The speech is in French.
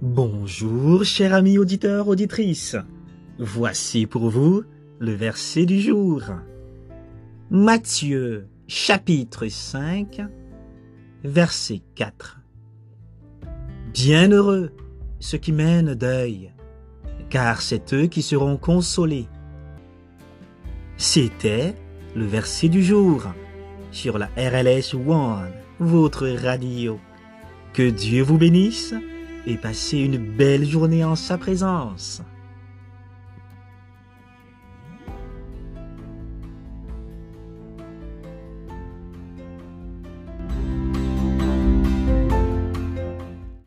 Bonjour, chers amis auditeurs, auditrices. Voici pour vous le verset du jour. Matthieu, chapitre 5, verset 4. Bienheureux ceux qui mènent deuil, car c'est eux qui seront consolés. C'était le verset du jour sur la RLS One, votre radio. Que Dieu vous bénisse et passez une belle journée en sa présence.